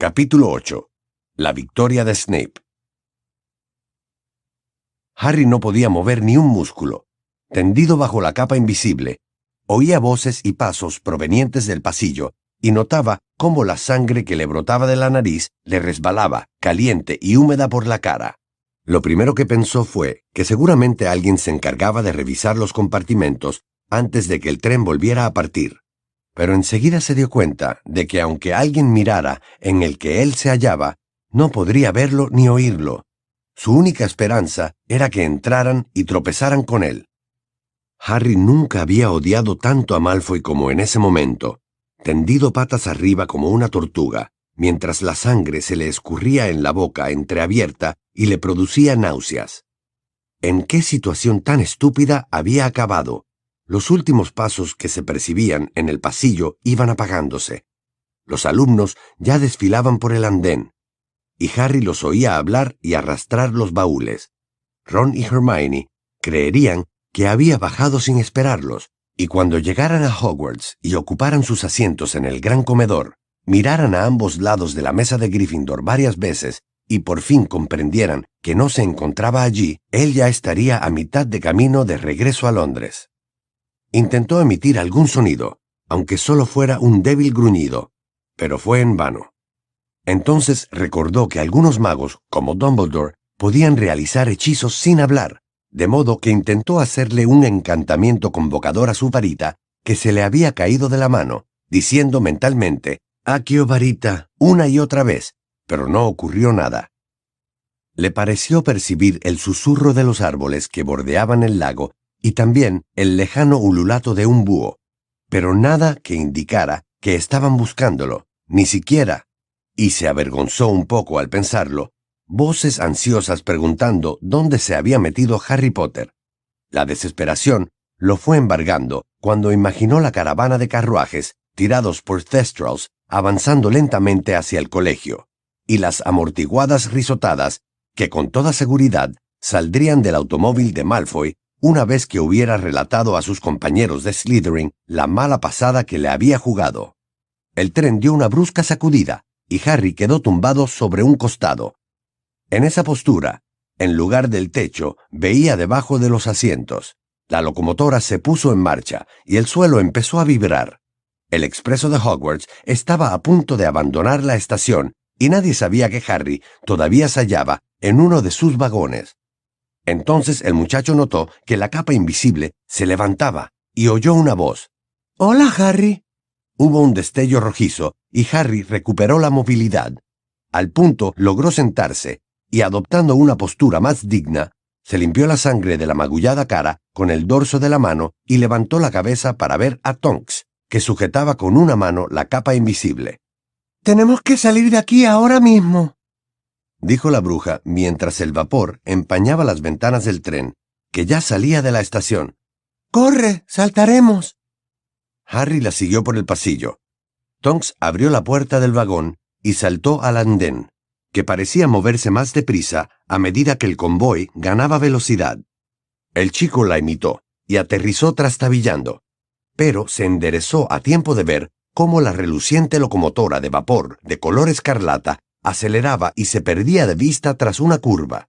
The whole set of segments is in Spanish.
Capítulo 8. La victoria de Snape. Harry no podía mover ni un músculo. Tendido bajo la capa invisible, oía voces y pasos provenientes del pasillo y notaba cómo la sangre que le brotaba de la nariz le resbalaba, caliente y húmeda por la cara. Lo primero que pensó fue que seguramente alguien se encargaba de revisar los compartimentos antes de que el tren volviera a partir pero enseguida se dio cuenta de que aunque alguien mirara en el que él se hallaba, no podría verlo ni oírlo. Su única esperanza era que entraran y tropezaran con él. Harry nunca había odiado tanto a Malfoy como en ese momento, tendido patas arriba como una tortuga, mientras la sangre se le escurría en la boca entreabierta y le producía náuseas. ¿En qué situación tan estúpida había acabado? Los últimos pasos que se percibían en el pasillo iban apagándose. Los alumnos ya desfilaban por el andén, y Harry los oía hablar y arrastrar los baúles. Ron y Hermione creerían que había bajado sin esperarlos, y cuando llegaran a Hogwarts y ocuparan sus asientos en el gran comedor, miraran a ambos lados de la mesa de Gryffindor varias veces y por fin comprendieran que no se encontraba allí, él ya estaría a mitad de camino de regreso a Londres. Intentó emitir algún sonido, aunque solo fuera un débil gruñido, pero fue en vano. Entonces recordó que algunos magos, como Dumbledore, podían realizar hechizos sin hablar, de modo que intentó hacerle un encantamiento convocador a su varita que se le había caído de la mano, diciendo mentalmente, Aquio varita, una y otra vez, pero no ocurrió nada. Le pareció percibir el susurro de los árboles que bordeaban el lago y también el lejano ululato de un búho, pero nada que indicara que estaban buscándolo, ni siquiera, y se avergonzó un poco al pensarlo, voces ansiosas preguntando dónde se había metido Harry Potter. La desesperación lo fue embargando cuando imaginó la caravana de carruajes tirados por Thestrals avanzando lentamente hacia el colegio, y las amortiguadas risotadas que con toda seguridad saldrían del automóvil de Malfoy una vez que hubiera relatado a sus compañeros de Slytherin la mala pasada que le había jugado. El tren dio una brusca sacudida y Harry quedó tumbado sobre un costado. En esa postura, en lugar del techo, veía debajo de los asientos. La locomotora se puso en marcha y el suelo empezó a vibrar. El expreso de Hogwarts estaba a punto de abandonar la estación y nadie sabía que Harry todavía se hallaba en uno de sus vagones. Entonces el muchacho notó que la capa invisible se levantaba y oyó una voz. Hola, Harry. Hubo un destello rojizo y Harry recuperó la movilidad. Al punto logró sentarse y adoptando una postura más digna, se limpió la sangre de la magullada cara con el dorso de la mano y levantó la cabeza para ver a Tonks, que sujetaba con una mano la capa invisible. Tenemos que salir de aquí ahora mismo, dijo la bruja mientras el vapor empañaba las ventanas del tren, que ya salía de la estación. ¡Corre! ¡Saltaremos! Harry la siguió por el pasillo. Tonks abrió la puerta del vagón y saltó al andén, que parecía moverse más deprisa a medida que el convoy ganaba velocidad. El chico la imitó y aterrizó trastabillando, pero se enderezó a tiempo de ver cómo la reluciente locomotora de vapor de color escarlata aceleraba y se perdía de vista tras una curva.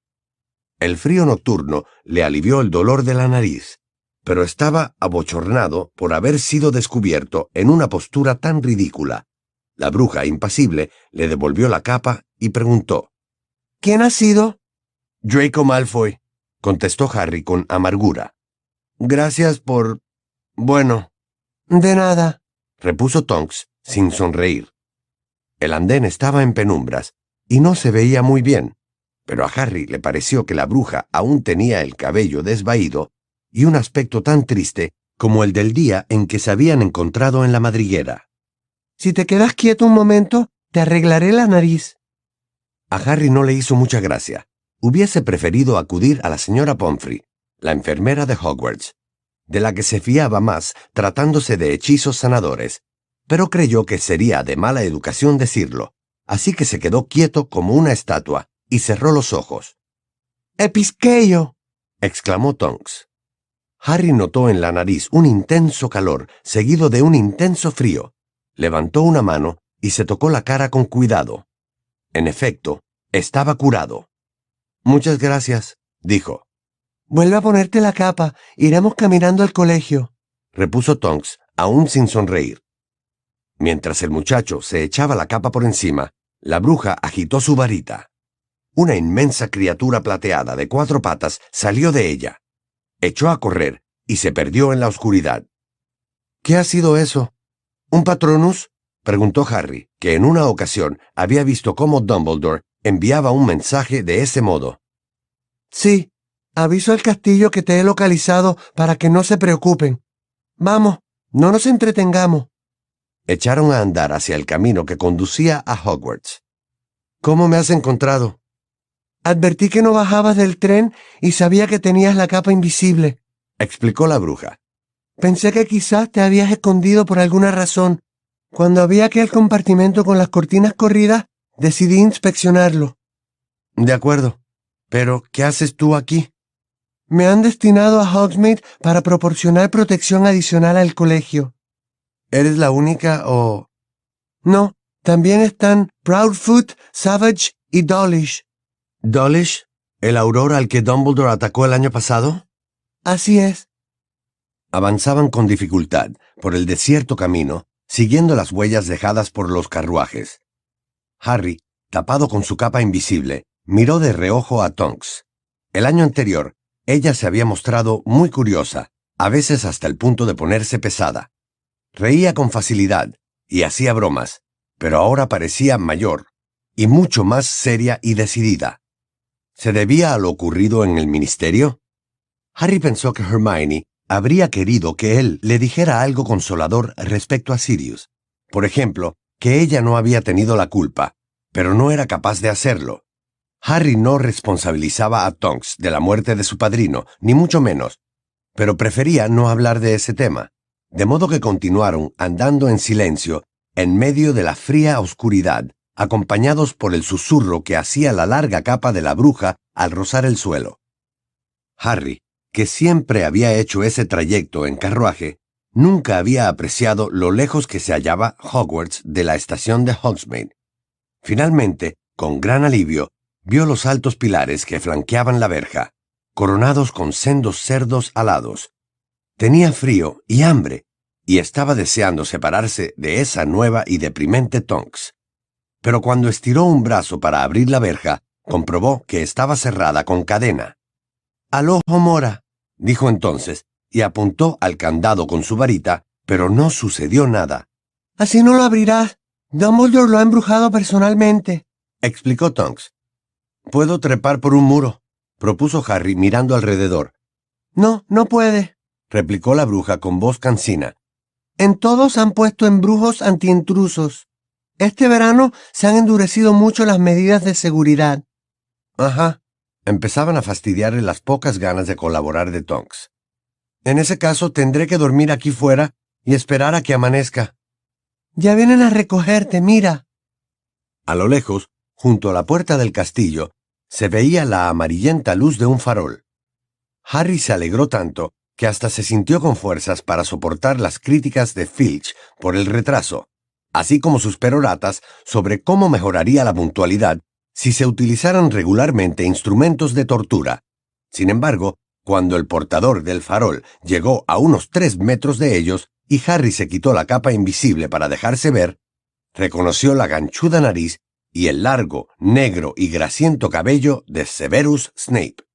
El frío nocturno le alivió el dolor de la nariz, pero estaba abochornado por haber sido descubierto en una postura tan ridícula. La bruja, impasible, le devolvió la capa y preguntó ¿Quién ha sido? Draco Malfoy, contestó Harry con amargura. Gracias por... Bueno. De nada, repuso Tonks, sin sonreír. El andén estaba en penumbras y no se veía muy bien, pero a Harry le pareció que la bruja aún tenía el cabello desvaído y un aspecto tan triste como el del día en que se habían encontrado en la madriguera. Si te quedas quieto un momento, te arreglaré la nariz. A Harry no le hizo mucha gracia. Hubiese preferido acudir a la señora Pomfrey, la enfermera de Hogwarts, de la que se fiaba más tratándose de hechizos sanadores, pero creyó que sería de mala educación decirlo, así que se quedó quieto como una estatua y cerró los ojos. ¡Episqueyo! exclamó Tonks. Harry notó en la nariz un intenso calor, seguido de un intenso frío. Levantó una mano y se tocó la cara con cuidado. En efecto, estaba curado. Muchas gracias, dijo. Vuelve a ponerte la capa. Iremos caminando al colegio, repuso Tonks, aún sin sonreír. Mientras el muchacho se echaba la capa por encima, la bruja agitó su varita. Una inmensa criatura plateada de cuatro patas salió de ella. Echó a correr y se perdió en la oscuridad. ¿Qué ha sido eso? ¿Un patronus? preguntó Harry, que en una ocasión había visto cómo Dumbledore enviaba un mensaje de ese modo. Sí, aviso al castillo que te he localizado para que no se preocupen. Vamos, no nos entretengamos. Echaron a andar hacia el camino que conducía a Hogwarts. ¿Cómo me has encontrado? Advertí que no bajabas del tren y sabía que tenías la capa invisible, explicó la bruja. Pensé que quizás te habías escondido por alguna razón. Cuando había aquel compartimento con las cortinas corridas, decidí inspeccionarlo. De acuerdo. Pero, ¿qué haces tú aquí? Me han destinado a Hogsmeade para proporcionar protección adicional al colegio. ¿Eres la única o...? No, también están Proudfoot, Savage y Dawlish. ¿Dawlish? ¿El aurora al que Dumbledore atacó el año pasado? Así es. Avanzaban con dificultad por el desierto camino, siguiendo las huellas dejadas por los carruajes. Harry, tapado con su capa invisible, miró de reojo a Tonks. El año anterior, ella se había mostrado muy curiosa, a veces hasta el punto de ponerse pesada. Reía con facilidad y hacía bromas, pero ahora parecía mayor y mucho más seria y decidida. ¿Se debía a lo ocurrido en el ministerio? Harry pensó que Hermione habría querido que él le dijera algo consolador respecto a Sirius. Por ejemplo, que ella no había tenido la culpa, pero no era capaz de hacerlo. Harry no responsabilizaba a Tonks de la muerte de su padrino, ni mucho menos, pero prefería no hablar de ese tema, de modo que continuaron andando en silencio en medio de la fría oscuridad, acompañados por el susurro que hacía la larga capa de la bruja al rozar el suelo. Harry, que siempre había hecho ese trayecto en carruaje, nunca había apreciado lo lejos que se hallaba Hogwarts de la estación de Hogsmeade. Finalmente, con gran alivio, vio los altos pilares que flanqueaban la verja, coronados con sendos cerdos alados. Tenía frío y hambre, y estaba deseando separarse de esa nueva y deprimente Tonks. Pero cuando estiró un brazo para abrir la verja, comprobó que estaba cerrada con cadena. Al ojo mora, dijo entonces, y apuntó al candado con su varita, pero no sucedió nada. Así no lo abrirás. Dumbledore lo ha embrujado personalmente, explicó Tonks. Puedo trepar por un muro, propuso Harry mirando alrededor. No, no puede, replicó la bruja con voz cansina. En todos han puesto embrujos antiintrusos. Este verano se han endurecido mucho las medidas de seguridad. Ajá, empezaban a fastidiarle las pocas ganas de colaborar de Tonks. En ese caso tendré que dormir aquí fuera y esperar a que amanezca. Ya vienen a recogerte, mira. A lo lejos, junto a la puerta del castillo, se veía la amarillenta luz de un farol. Harry se alegró tanto que hasta se sintió con fuerzas para soportar las críticas de Filch por el retraso, así como sus peroratas sobre cómo mejoraría la puntualidad si se utilizaran regularmente instrumentos de tortura. Sin embargo, cuando el portador del farol llegó a unos tres metros de ellos y Harry se quitó la capa invisible para dejarse ver, reconoció la ganchuda nariz y el largo, negro y grasiento cabello de Severus Snape,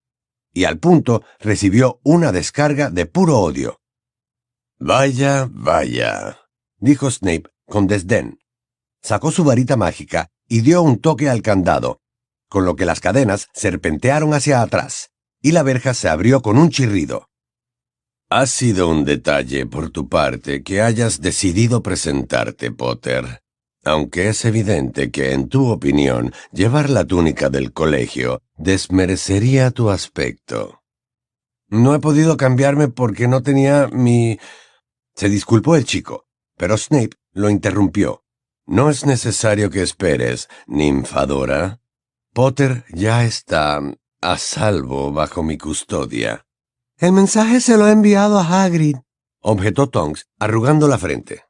y al punto recibió una descarga de puro odio. Vaya, vaya, dijo Snape con desdén. Sacó su varita mágica y dio un toque al candado, con lo que las cadenas serpentearon hacia atrás, y la verja se abrió con un chirrido. Ha sido un detalle por tu parte que hayas decidido presentarte, Potter, aunque es evidente que, en tu opinión, llevar la túnica del colegio desmerecería tu aspecto. No he podido cambiarme porque no tenía mi... Se disculpó el chico, pero Snape lo interrumpió. No es necesario que esperes, ninfadora. Potter ya está a salvo bajo mi custodia. El mensaje se lo he enviado a Hagrid, objetó Tonks, arrugando la frente.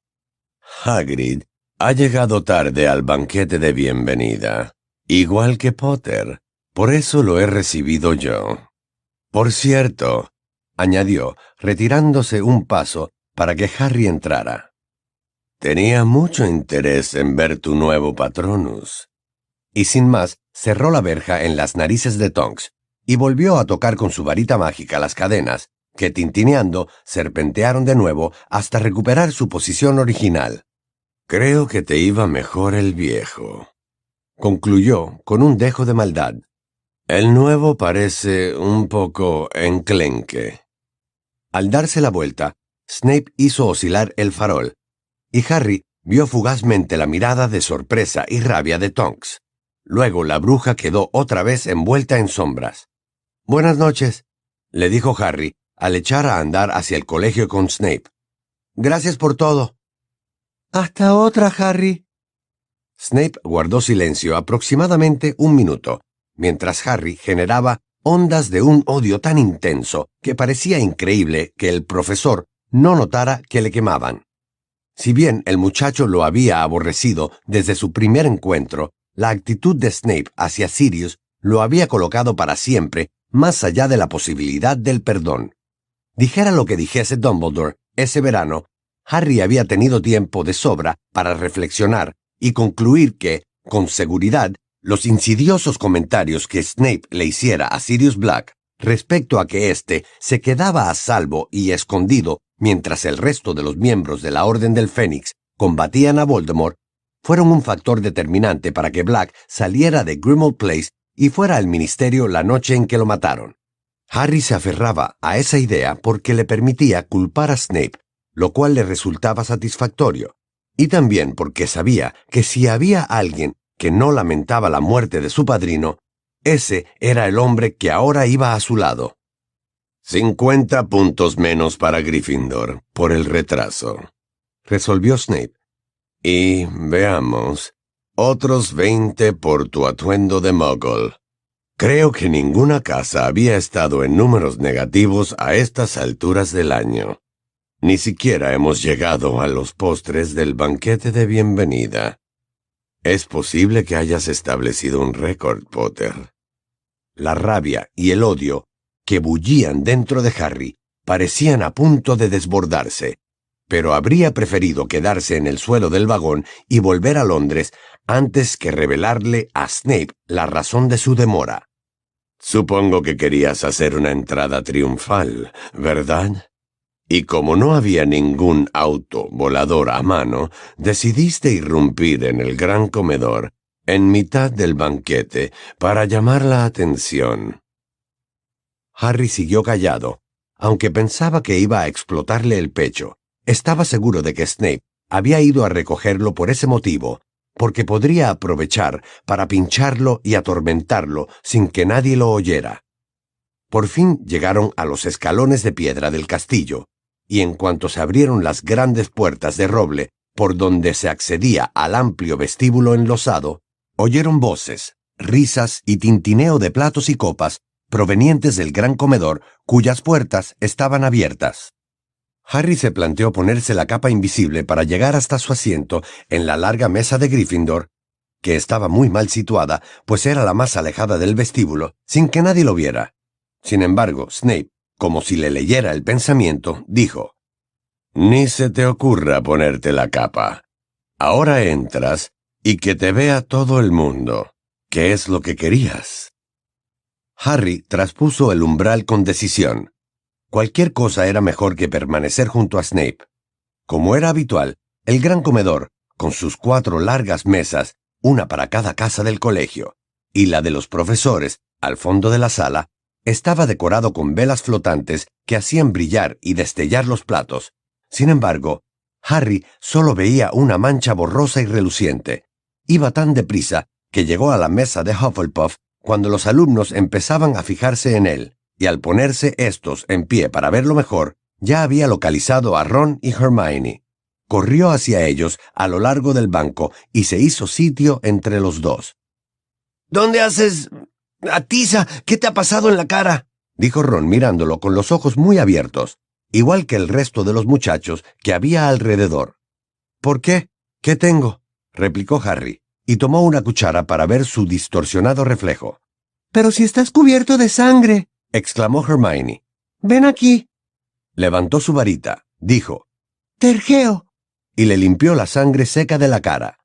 Hagrid ha llegado tarde al banquete de bienvenida. Igual que Potter. Por eso lo he recibido yo. Por cierto, añadió, retirándose un paso para que Harry entrara. Tenía mucho interés en ver tu nuevo patronus. Y sin más, cerró la verja en las narices de Tonks y volvió a tocar con su varita mágica las cadenas, que tintineando serpentearon de nuevo hasta recuperar su posición original. Creo que te iba mejor el viejo. Concluyó con un dejo de maldad. El nuevo parece un poco enclenque. Al darse la vuelta, Snape hizo oscilar el farol, y Harry vio fugazmente la mirada de sorpresa y rabia de Tonks. Luego la bruja quedó otra vez envuelta en sombras. Buenas noches, le dijo Harry al echar a andar hacia el colegio con Snape. Gracias por todo. Hasta otra, Harry. Snape guardó silencio aproximadamente un minuto, mientras Harry generaba ondas de un odio tan intenso que parecía increíble que el profesor no notara que le quemaban. Si bien el muchacho lo había aborrecido desde su primer encuentro, la actitud de Snape hacia Sirius lo había colocado para siempre más allá de la posibilidad del perdón. Dijera lo que dijese Dumbledore, ese verano, Harry había tenido tiempo de sobra para reflexionar y concluir que, con seguridad, los insidiosos comentarios que Snape le hiciera a Sirius Black respecto a que éste se quedaba a salvo y escondido mientras el resto de los miembros de la Orden del Fénix combatían a Voldemort, fueron un factor determinante para que Black saliera de Grimmauld Place y fuera al ministerio la noche en que lo mataron. Harry se aferraba a esa idea porque le permitía culpar a Snape, lo cual le resultaba satisfactorio, y también porque sabía que si había alguien que no lamentaba la muerte de su padrino, ese era el hombre que ahora iba a su lado. Cincuenta puntos menos para Gryffindor por el retraso, resolvió Snape. Y veamos, otros veinte por tu atuendo de Muggle. Creo que ninguna casa había estado en números negativos a estas alturas del año. Ni siquiera hemos llegado a los postres del banquete de bienvenida. Es posible que hayas establecido un récord, Potter. La rabia y el odio que bullían dentro de Harry parecían a punto de desbordarse, pero habría preferido quedarse en el suelo del vagón y volver a Londres antes que revelarle a Snape la razón de su demora. Supongo que querías hacer una entrada triunfal, ¿verdad? Y como no había ningún auto volador a mano, decidiste irrumpir en el gran comedor en mitad del banquete para llamar la atención. Harry siguió callado, aunque pensaba que iba a explotarle el pecho. Estaba seguro de que Snape había ido a recogerlo por ese motivo, porque podría aprovechar para pincharlo y atormentarlo sin que nadie lo oyera. Por fin llegaron a los escalones de piedra del castillo, y en cuanto se abrieron las grandes puertas de roble por donde se accedía al amplio vestíbulo enlosado, oyeron voces, risas y tintineo de platos y copas provenientes del gran comedor cuyas puertas estaban abiertas. Harry se planteó ponerse la capa invisible para llegar hasta su asiento en la larga mesa de Gryffindor, que estaba muy mal situada, pues era la más alejada del vestíbulo, sin que nadie lo viera. Sin embargo, Snape como si le leyera el pensamiento, dijo, Ni se te ocurra ponerte la capa. Ahora entras y que te vea todo el mundo. ¿Qué es lo que querías? Harry traspuso el umbral con decisión. Cualquier cosa era mejor que permanecer junto a Snape. Como era habitual, el gran comedor, con sus cuatro largas mesas, una para cada casa del colegio, y la de los profesores, al fondo de la sala, estaba decorado con velas flotantes que hacían brillar y destellar los platos. Sin embargo, Harry solo veía una mancha borrosa y reluciente. Iba tan deprisa que llegó a la mesa de Hufflepuff cuando los alumnos empezaban a fijarse en él, y al ponerse estos en pie para verlo mejor, ya había localizado a Ron y Hermione. Corrió hacia ellos a lo largo del banco y se hizo sitio entre los dos. ¿Dónde haces Atiza, ¿qué te ha pasado en la cara? dijo Ron mirándolo con los ojos muy abiertos, igual que el resto de los muchachos que había alrededor. ¿Por qué? ¿Qué tengo? replicó Harry, y tomó una cuchara para ver su distorsionado reflejo. Pero si estás cubierto de sangre, exclamó Hermione. Ven aquí. Levantó su varita, dijo, Tergeo. y le limpió la sangre seca de la cara.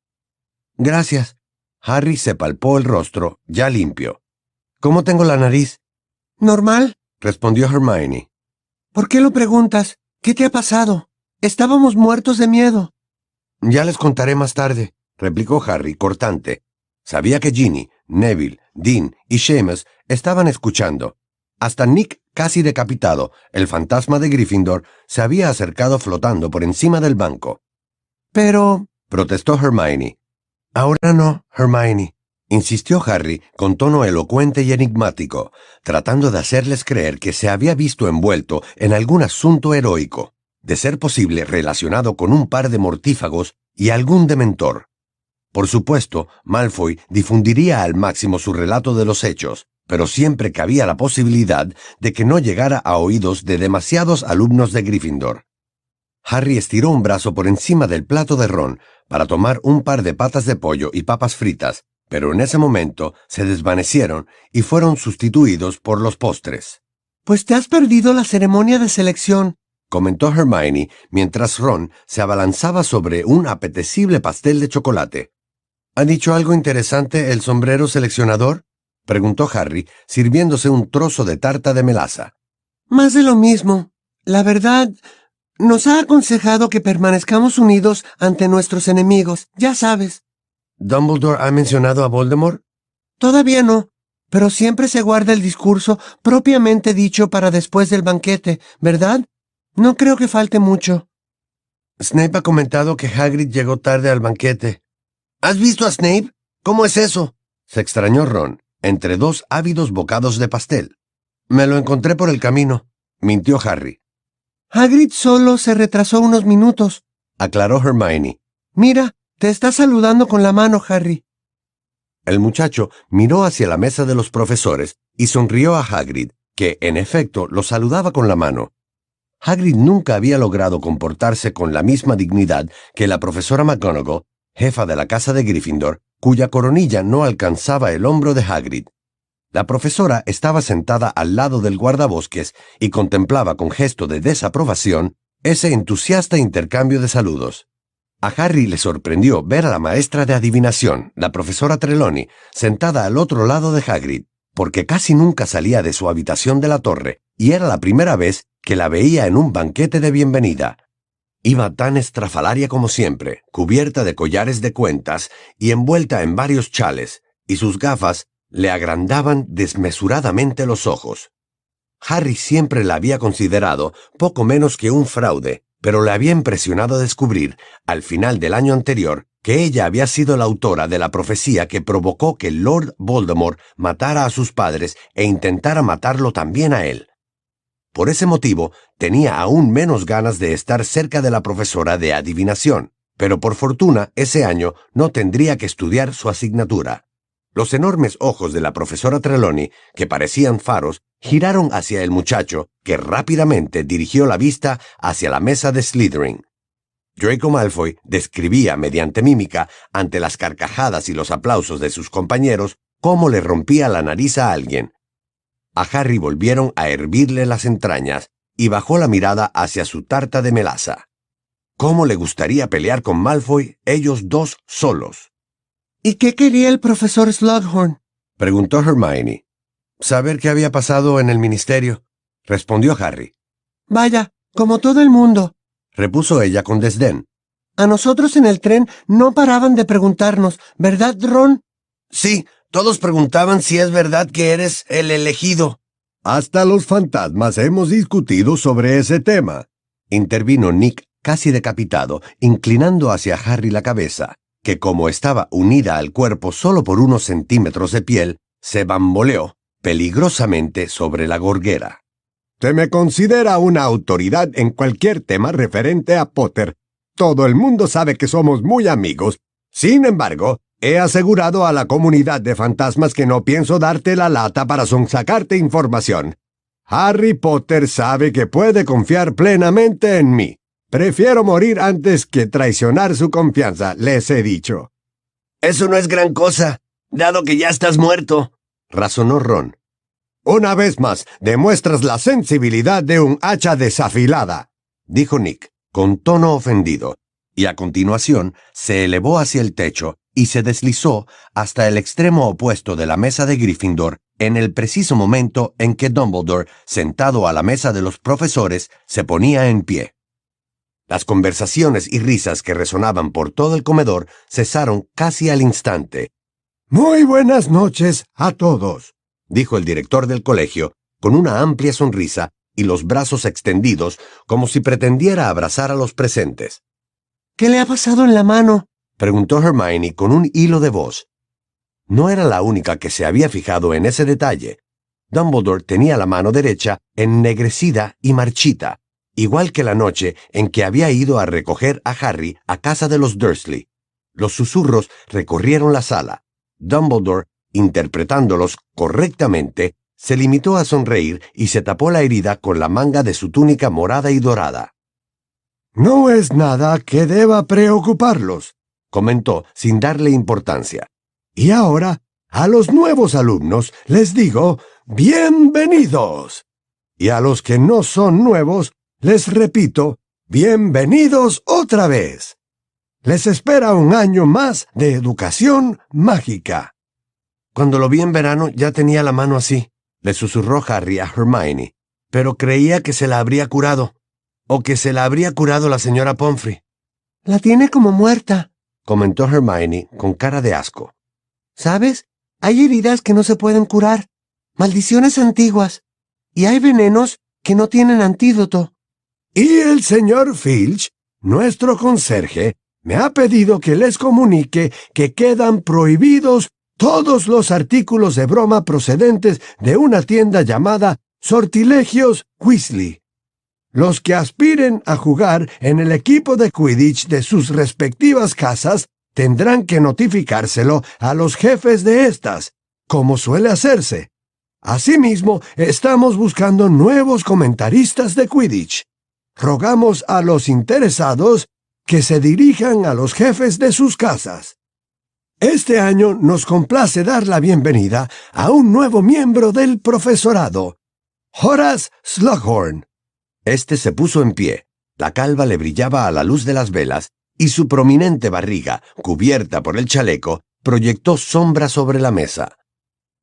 Gracias. Harry se palpó el rostro, ya limpio. ¿Cómo tengo la nariz? ¿Normal? respondió Hermione. ¿Por qué lo preguntas? ¿Qué te ha pasado? Estábamos muertos de miedo. Ya les contaré más tarde, replicó Harry, cortante. Sabía que Ginny, Neville, Dean y Seamus estaban escuchando. Hasta Nick, casi decapitado, el fantasma de Gryffindor, se había acercado flotando por encima del banco. Pero... protestó Hermione. Ahora no, Hermione, insistió Harry con tono elocuente y enigmático, tratando de hacerles creer que se había visto envuelto en algún asunto heroico, de ser posible relacionado con un par de mortífagos y algún dementor. Por supuesto, Malfoy difundiría al máximo su relato de los hechos, pero siempre cabía la posibilidad de que no llegara a oídos de demasiados alumnos de Gryffindor. Harry estiró un brazo por encima del plato de Ron para tomar un par de patas de pollo y papas fritas, pero en ese momento se desvanecieron y fueron sustituidos por los postres. Pues te has perdido la ceremonia de selección, comentó Hermione mientras Ron se abalanzaba sobre un apetecible pastel de chocolate. ¿Ha dicho algo interesante el sombrero seleccionador? preguntó Harry, sirviéndose un trozo de tarta de melaza. Más de lo mismo. La verdad, nos ha aconsejado que permanezcamos unidos ante nuestros enemigos, ya sabes. ¿Dumbledore ha mencionado a Voldemort? Todavía no, pero siempre se guarda el discurso propiamente dicho para después del banquete, ¿verdad? No creo que falte mucho. Snape ha comentado que Hagrid llegó tarde al banquete. ¿Has visto a Snape? ¿Cómo es eso? se extrañó Ron, entre dos ávidos bocados de pastel. Me lo encontré por el camino, mintió Harry. Hagrid solo se retrasó unos minutos, aclaró Hermione. Mira, te está saludando con la mano, Harry. El muchacho miró hacia la mesa de los profesores y sonrió a Hagrid, que en efecto lo saludaba con la mano. Hagrid nunca había logrado comportarse con la misma dignidad que la profesora McGonagall, jefa de la casa de Gryffindor, cuya coronilla no alcanzaba el hombro de Hagrid. La profesora estaba sentada al lado del guardabosques y contemplaba con gesto de desaprobación ese entusiasta intercambio de saludos. A Harry le sorprendió ver a la maestra de adivinación, la profesora Trelawney, sentada al otro lado de Hagrid, porque casi nunca salía de su habitación de la torre, y era la primera vez que la veía en un banquete de bienvenida. Iba tan estrafalaria como siempre, cubierta de collares de cuentas y envuelta en varios chales, y sus gafas le agrandaban desmesuradamente los ojos. Harry siempre la había considerado poco menos que un fraude, pero le había impresionado descubrir, al final del año anterior, que ella había sido la autora de la profecía que provocó que Lord Voldemort matara a sus padres e intentara matarlo también a él. Por ese motivo, tenía aún menos ganas de estar cerca de la profesora de adivinación, pero por fortuna ese año no tendría que estudiar su asignatura. Los enormes ojos de la profesora Trelawney, que parecían faros, giraron hacia el muchacho, que rápidamente dirigió la vista hacia la mesa de Slytherin. Draco Malfoy describía mediante mímica, ante las carcajadas y los aplausos de sus compañeros, cómo le rompía la nariz a alguien. A Harry volvieron a hervirle las entrañas y bajó la mirada hacia su tarta de melaza. ¿Cómo le gustaría pelear con Malfoy ellos dos solos? ¿Y qué quería el profesor Slughorn? preguntó Hermione. Saber qué había pasado en el ministerio, respondió Harry. Vaya, como todo el mundo, repuso ella con desdén. A nosotros en el tren no paraban de preguntarnos, ¿verdad, Ron? Sí, todos preguntaban si es verdad que eres el elegido. Hasta los fantasmas hemos discutido sobre ese tema, intervino Nick casi decapitado, inclinando hacia Harry la cabeza, que como estaba unida al cuerpo solo por unos centímetros de piel, se bamboleó peligrosamente sobre la gorguera. Se me considera una autoridad en cualquier tema referente a Potter. Todo el mundo sabe que somos muy amigos. Sin embargo, he asegurado a la comunidad de fantasmas que no pienso darte la lata para sonsacarte información. Harry Potter sabe que puede confiar plenamente en mí. Prefiero morir antes que traicionar su confianza, les he dicho. Eso no es gran cosa, dado que ya estás muerto, razonó Ron. Una vez más, demuestras la sensibilidad de un hacha desafilada, dijo Nick, con tono ofendido, y a continuación se elevó hacia el techo y se deslizó hasta el extremo opuesto de la mesa de Gryffindor en el preciso momento en que Dumbledore, sentado a la mesa de los profesores, se ponía en pie. Las conversaciones y risas que resonaban por todo el comedor cesaron casi al instante. Muy buenas noches a todos, dijo el director del colegio, con una amplia sonrisa y los brazos extendidos como si pretendiera abrazar a los presentes. ¿Qué le ha pasado en la mano? preguntó Hermione con un hilo de voz. No era la única que se había fijado en ese detalle. Dumbledore tenía la mano derecha ennegrecida y marchita, igual que la noche en que había ido a recoger a Harry a casa de los Dursley. Los susurros recorrieron la sala. Dumbledore, interpretándolos correctamente, se limitó a sonreír y se tapó la herida con la manga de su túnica morada y dorada. No es nada que deba preocuparlos, comentó sin darle importancia. Y ahora, a los nuevos alumnos les digo, bienvenidos. Y a los que no son nuevos, les repito, bienvenidos otra vez. Les espera un año más de educación mágica. Cuando lo vi en verano ya tenía la mano así, le susurró Harry a Hermione, pero creía que se la habría curado, o que se la habría curado la señora Pomfrey. La tiene como muerta, comentó Hermione con cara de asco. ¿Sabes? Hay heridas que no se pueden curar, maldiciones antiguas, y hay venenos que no tienen antídoto. Y el señor Filch, nuestro conserje, me ha pedido que les comunique que quedan prohibidos todos los artículos de broma procedentes de una tienda llamada Sortilegios Weasley. Los que aspiren a jugar en el equipo de Quidditch de sus respectivas casas tendrán que notificárselo a los jefes de estas, como suele hacerse. Asimismo, estamos buscando nuevos comentaristas de Quidditch rogamos a los interesados que se dirijan a los jefes de sus casas. Este año nos complace dar la bienvenida a un nuevo miembro del profesorado, Horace Slughorn. Este se puso en pie. La calva le brillaba a la luz de las velas y su prominente barriga, cubierta por el chaleco, proyectó sombra sobre la mesa.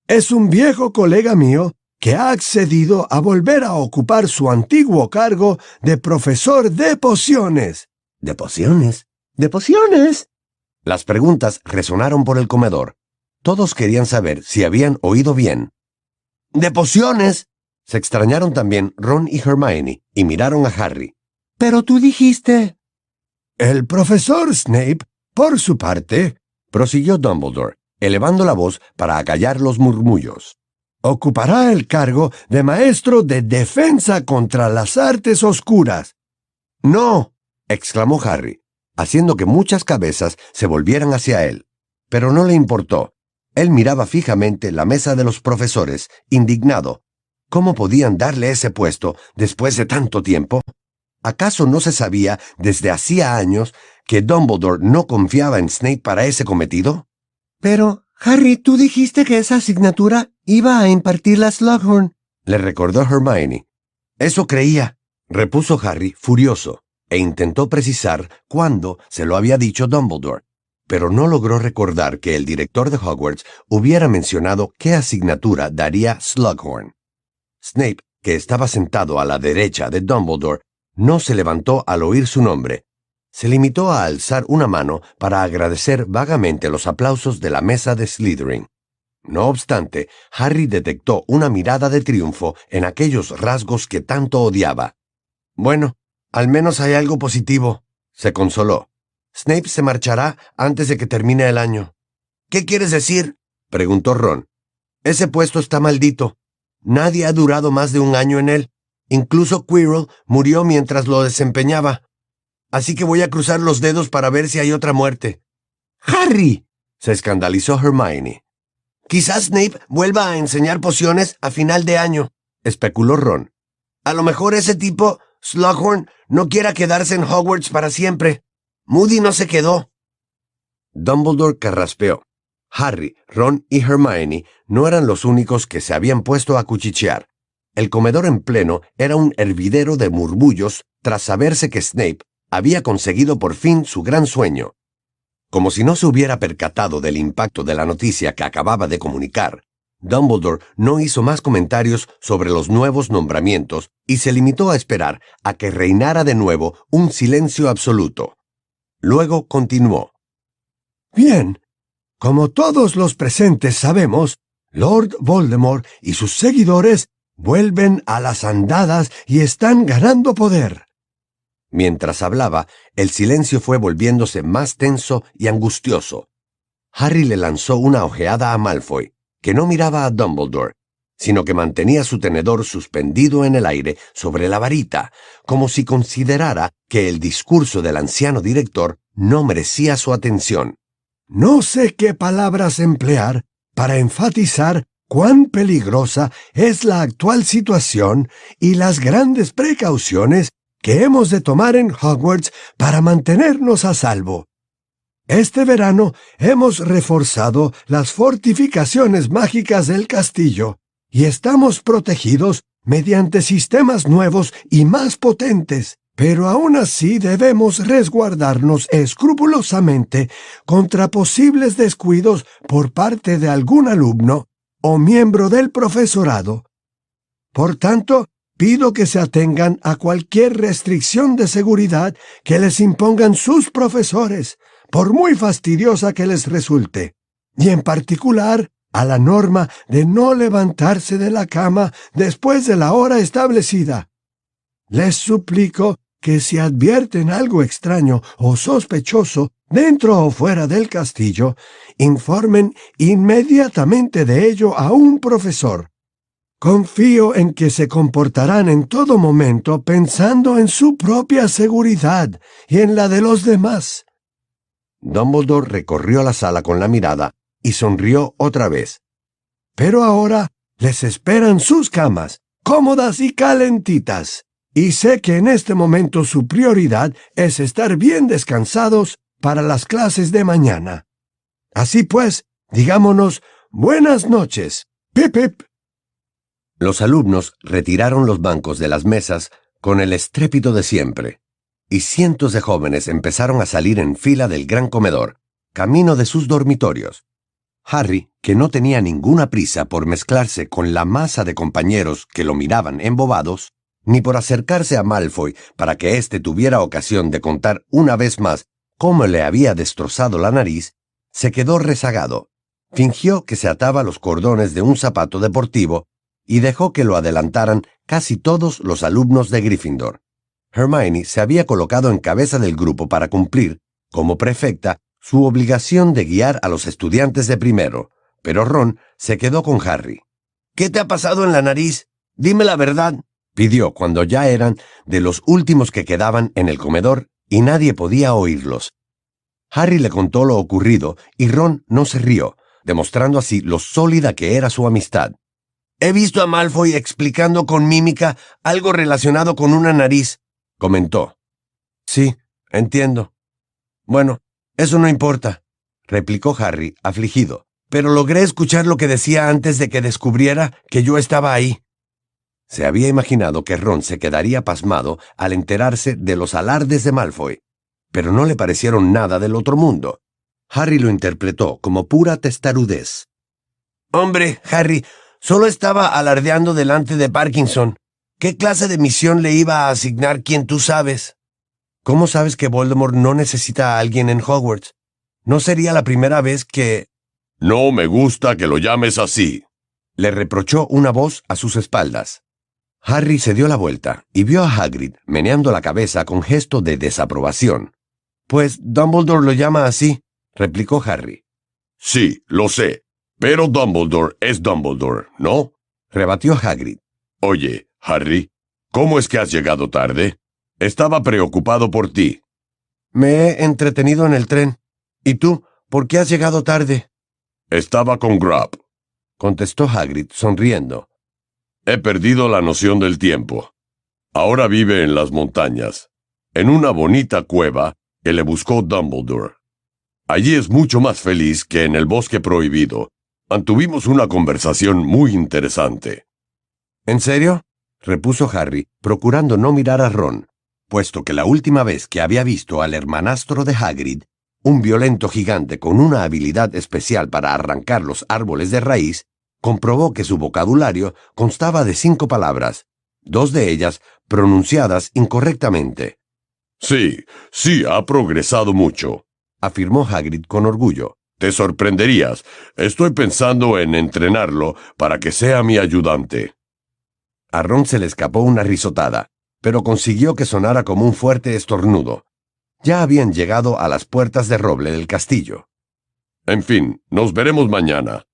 Es un viejo colega mío que ha accedido a volver a ocupar su antiguo cargo de profesor de pociones. ¿De pociones? ¿De pociones? Las preguntas resonaron por el comedor. Todos querían saber si habían oído bien. ¡De pociones! Se extrañaron también Ron y Hermione y miraron a Harry. Pero tú dijiste. El profesor Snape, por su parte, prosiguió Dumbledore, elevando la voz para acallar los murmullos ocupará el cargo de maestro de defensa contra las artes oscuras. No, exclamó Harry, haciendo que muchas cabezas se volvieran hacia él. Pero no le importó. Él miraba fijamente la mesa de los profesores, indignado. ¿Cómo podían darle ese puesto después de tanto tiempo? ¿Acaso no se sabía desde hacía años que Dumbledore no confiaba en Snape para ese cometido? Pero, Harry, tú dijiste que esa asignatura iba a impartirla Slughorn. Le recordó Hermione. Eso creía, repuso Harry, furioso, e intentó precisar cuándo se lo había dicho Dumbledore, pero no logró recordar que el director de Hogwarts hubiera mencionado qué asignatura daría Slughorn. Snape, que estaba sentado a la derecha de Dumbledore, no se levantó al oír su nombre, se limitó a alzar una mano para agradecer vagamente los aplausos de la mesa de Slytherin. No obstante, Harry detectó una mirada de triunfo en aquellos rasgos que tanto odiaba. Bueno, al menos hay algo positivo, se consoló. Snape se marchará antes de que termine el año. ¿Qué quieres decir? preguntó Ron. Ese puesto está maldito. Nadie ha durado más de un año en él. Incluso Quirrell murió mientras lo desempeñaba así que voy a cruzar los dedos para ver si hay otra muerte. ¡Harry! se escandalizó Hermione. Quizás Snape vuelva a enseñar pociones a final de año, especuló Ron. A lo mejor ese tipo, Slughorn, no quiera quedarse en Hogwarts para siempre. Moody no se quedó. Dumbledore carraspeó. Harry, Ron y Hermione no eran los únicos que se habían puesto a cuchichear. El comedor en pleno era un hervidero de murmullos tras saberse que Snape había conseguido por fin su gran sueño. Como si no se hubiera percatado del impacto de la noticia que acababa de comunicar, Dumbledore no hizo más comentarios sobre los nuevos nombramientos y se limitó a esperar a que reinara de nuevo un silencio absoluto. Luego continuó. Bien, como todos los presentes sabemos, Lord Voldemort y sus seguidores vuelven a las andadas y están ganando poder. Mientras hablaba, el silencio fue volviéndose más tenso y angustioso. Harry le lanzó una ojeada a Malfoy, que no miraba a Dumbledore, sino que mantenía su tenedor suspendido en el aire sobre la varita, como si considerara que el discurso del anciano director no merecía su atención. No sé qué palabras emplear para enfatizar cuán peligrosa es la actual situación y las grandes precauciones que hemos de tomar en Hogwarts para mantenernos a salvo. Este verano hemos reforzado las fortificaciones mágicas del castillo y estamos protegidos mediante sistemas nuevos y más potentes pero aún así debemos resguardarnos escrupulosamente contra posibles descuidos por parte de algún alumno o miembro del profesorado. Por tanto, pido que se atengan a cualquier restricción de seguridad que les impongan sus profesores, por muy fastidiosa que les resulte, y en particular a la norma de no levantarse de la cama después de la hora establecida. Les suplico que si advierten algo extraño o sospechoso dentro o fuera del castillo, informen inmediatamente de ello a un profesor. Confío en que se comportarán en todo momento pensando en su propia seguridad y en la de los demás. Dumbledore recorrió la sala con la mirada y sonrió otra vez. Pero ahora les esperan sus camas, cómodas y calentitas y sé que en este momento su prioridad es estar bien descansados para las clases de mañana. Así pues, digámonos buenas noches. Pip, pip. Los alumnos retiraron los bancos de las mesas con el estrépito de siempre, y cientos de jóvenes empezaron a salir en fila del gran comedor, camino de sus dormitorios. Harry, que no tenía ninguna prisa por mezclarse con la masa de compañeros que lo miraban embobados, ni por acercarse a Malfoy para que éste tuviera ocasión de contar una vez más cómo le había destrozado la nariz, se quedó rezagado. Fingió que se ataba los cordones de un zapato deportivo y dejó que lo adelantaran casi todos los alumnos de Gryffindor. Hermione se había colocado en cabeza del grupo para cumplir, como prefecta, su obligación de guiar a los estudiantes de primero, pero Ron se quedó con Harry. ¿Qué te ha pasado en la nariz? Dime la verdad pidió cuando ya eran de los últimos que quedaban en el comedor y nadie podía oírlos. Harry le contó lo ocurrido y Ron no se rió, demostrando así lo sólida que era su amistad. He visto a Malfoy explicando con mímica algo relacionado con una nariz, comentó. Sí, entiendo. Bueno, eso no importa, replicó Harry, afligido, pero logré escuchar lo que decía antes de que descubriera que yo estaba ahí. Se había imaginado que Ron se quedaría pasmado al enterarse de los alardes de Malfoy, pero no le parecieron nada del otro mundo. Harry lo interpretó como pura testarudez. Hombre, Harry, solo estaba alardeando delante de Parkinson. ¿Qué clase de misión le iba a asignar quien tú sabes? ¿Cómo sabes que Voldemort no necesita a alguien en Hogwarts? No sería la primera vez que... No me gusta que lo llames así, le reprochó una voz a sus espaldas. Harry se dio la vuelta y vio a Hagrid meneando la cabeza con gesto de desaprobación. Pues Dumbledore lo llama así, replicó Harry. Sí, lo sé, pero Dumbledore es Dumbledore, ¿no? rebatió Hagrid. Oye, Harry, ¿cómo es que has llegado tarde? Estaba preocupado por ti. Me he entretenido en el tren. ¿Y tú, por qué has llegado tarde? Estaba con Grub, contestó Hagrid, sonriendo. He perdido la noción del tiempo. Ahora vive en las montañas, en una bonita cueva que le buscó Dumbledore. Allí es mucho más feliz que en el bosque prohibido. Mantuvimos una conversación muy interesante. ¿En serio? Repuso Harry, procurando no mirar a Ron, puesto que la última vez que había visto al hermanastro de Hagrid, un violento gigante con una habilidad especial para arrancar los árboles de raíz, comprobó que su vocabulario constaba de cinco palabras, dos de ellas pronunciadas incorrectamente. Sí, sí, ha progresado mucho, afirmó Hagrid con orgullo. Te sorprenderías. Estoy pensando en entrenarlo para que sea mi ayudante. A Ron se le escapó una risotada, pero consiguió que sonara como un fuerte estornudo. Ya habían llegado a las puertas de roble del castillo. En fin, nos veremos mañana.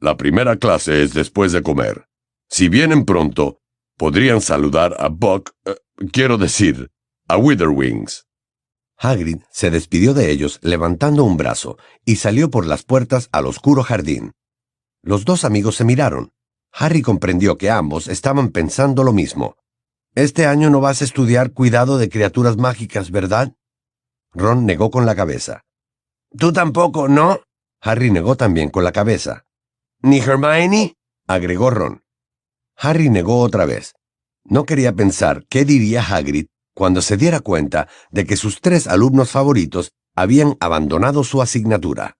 La primera clase es después de comer. Si vienen pronto, podrían saludar a Buck, eh, quiero decir, a Witherwings. Hagrid se despidió de ellos levantando un brazo y salió por las puertas al oscuro jardín. Los dos amigos se miraron. Harry comprendió que ambos estaban pensando lo mismo. Este año no vas a estudiar cuidado de criaturas mágicas, ¿verdad? Ron negó con la cabeza. Tú tampoco, ¿no? Harry negó también con la cabeza. ¿Ni Hermione? agregó Ron. Harry negó otra vez. No quería pensar qué diría Hagrid cuando se diera cuenta de que sus tres alumnos favoritos habían abandonado su asignatura.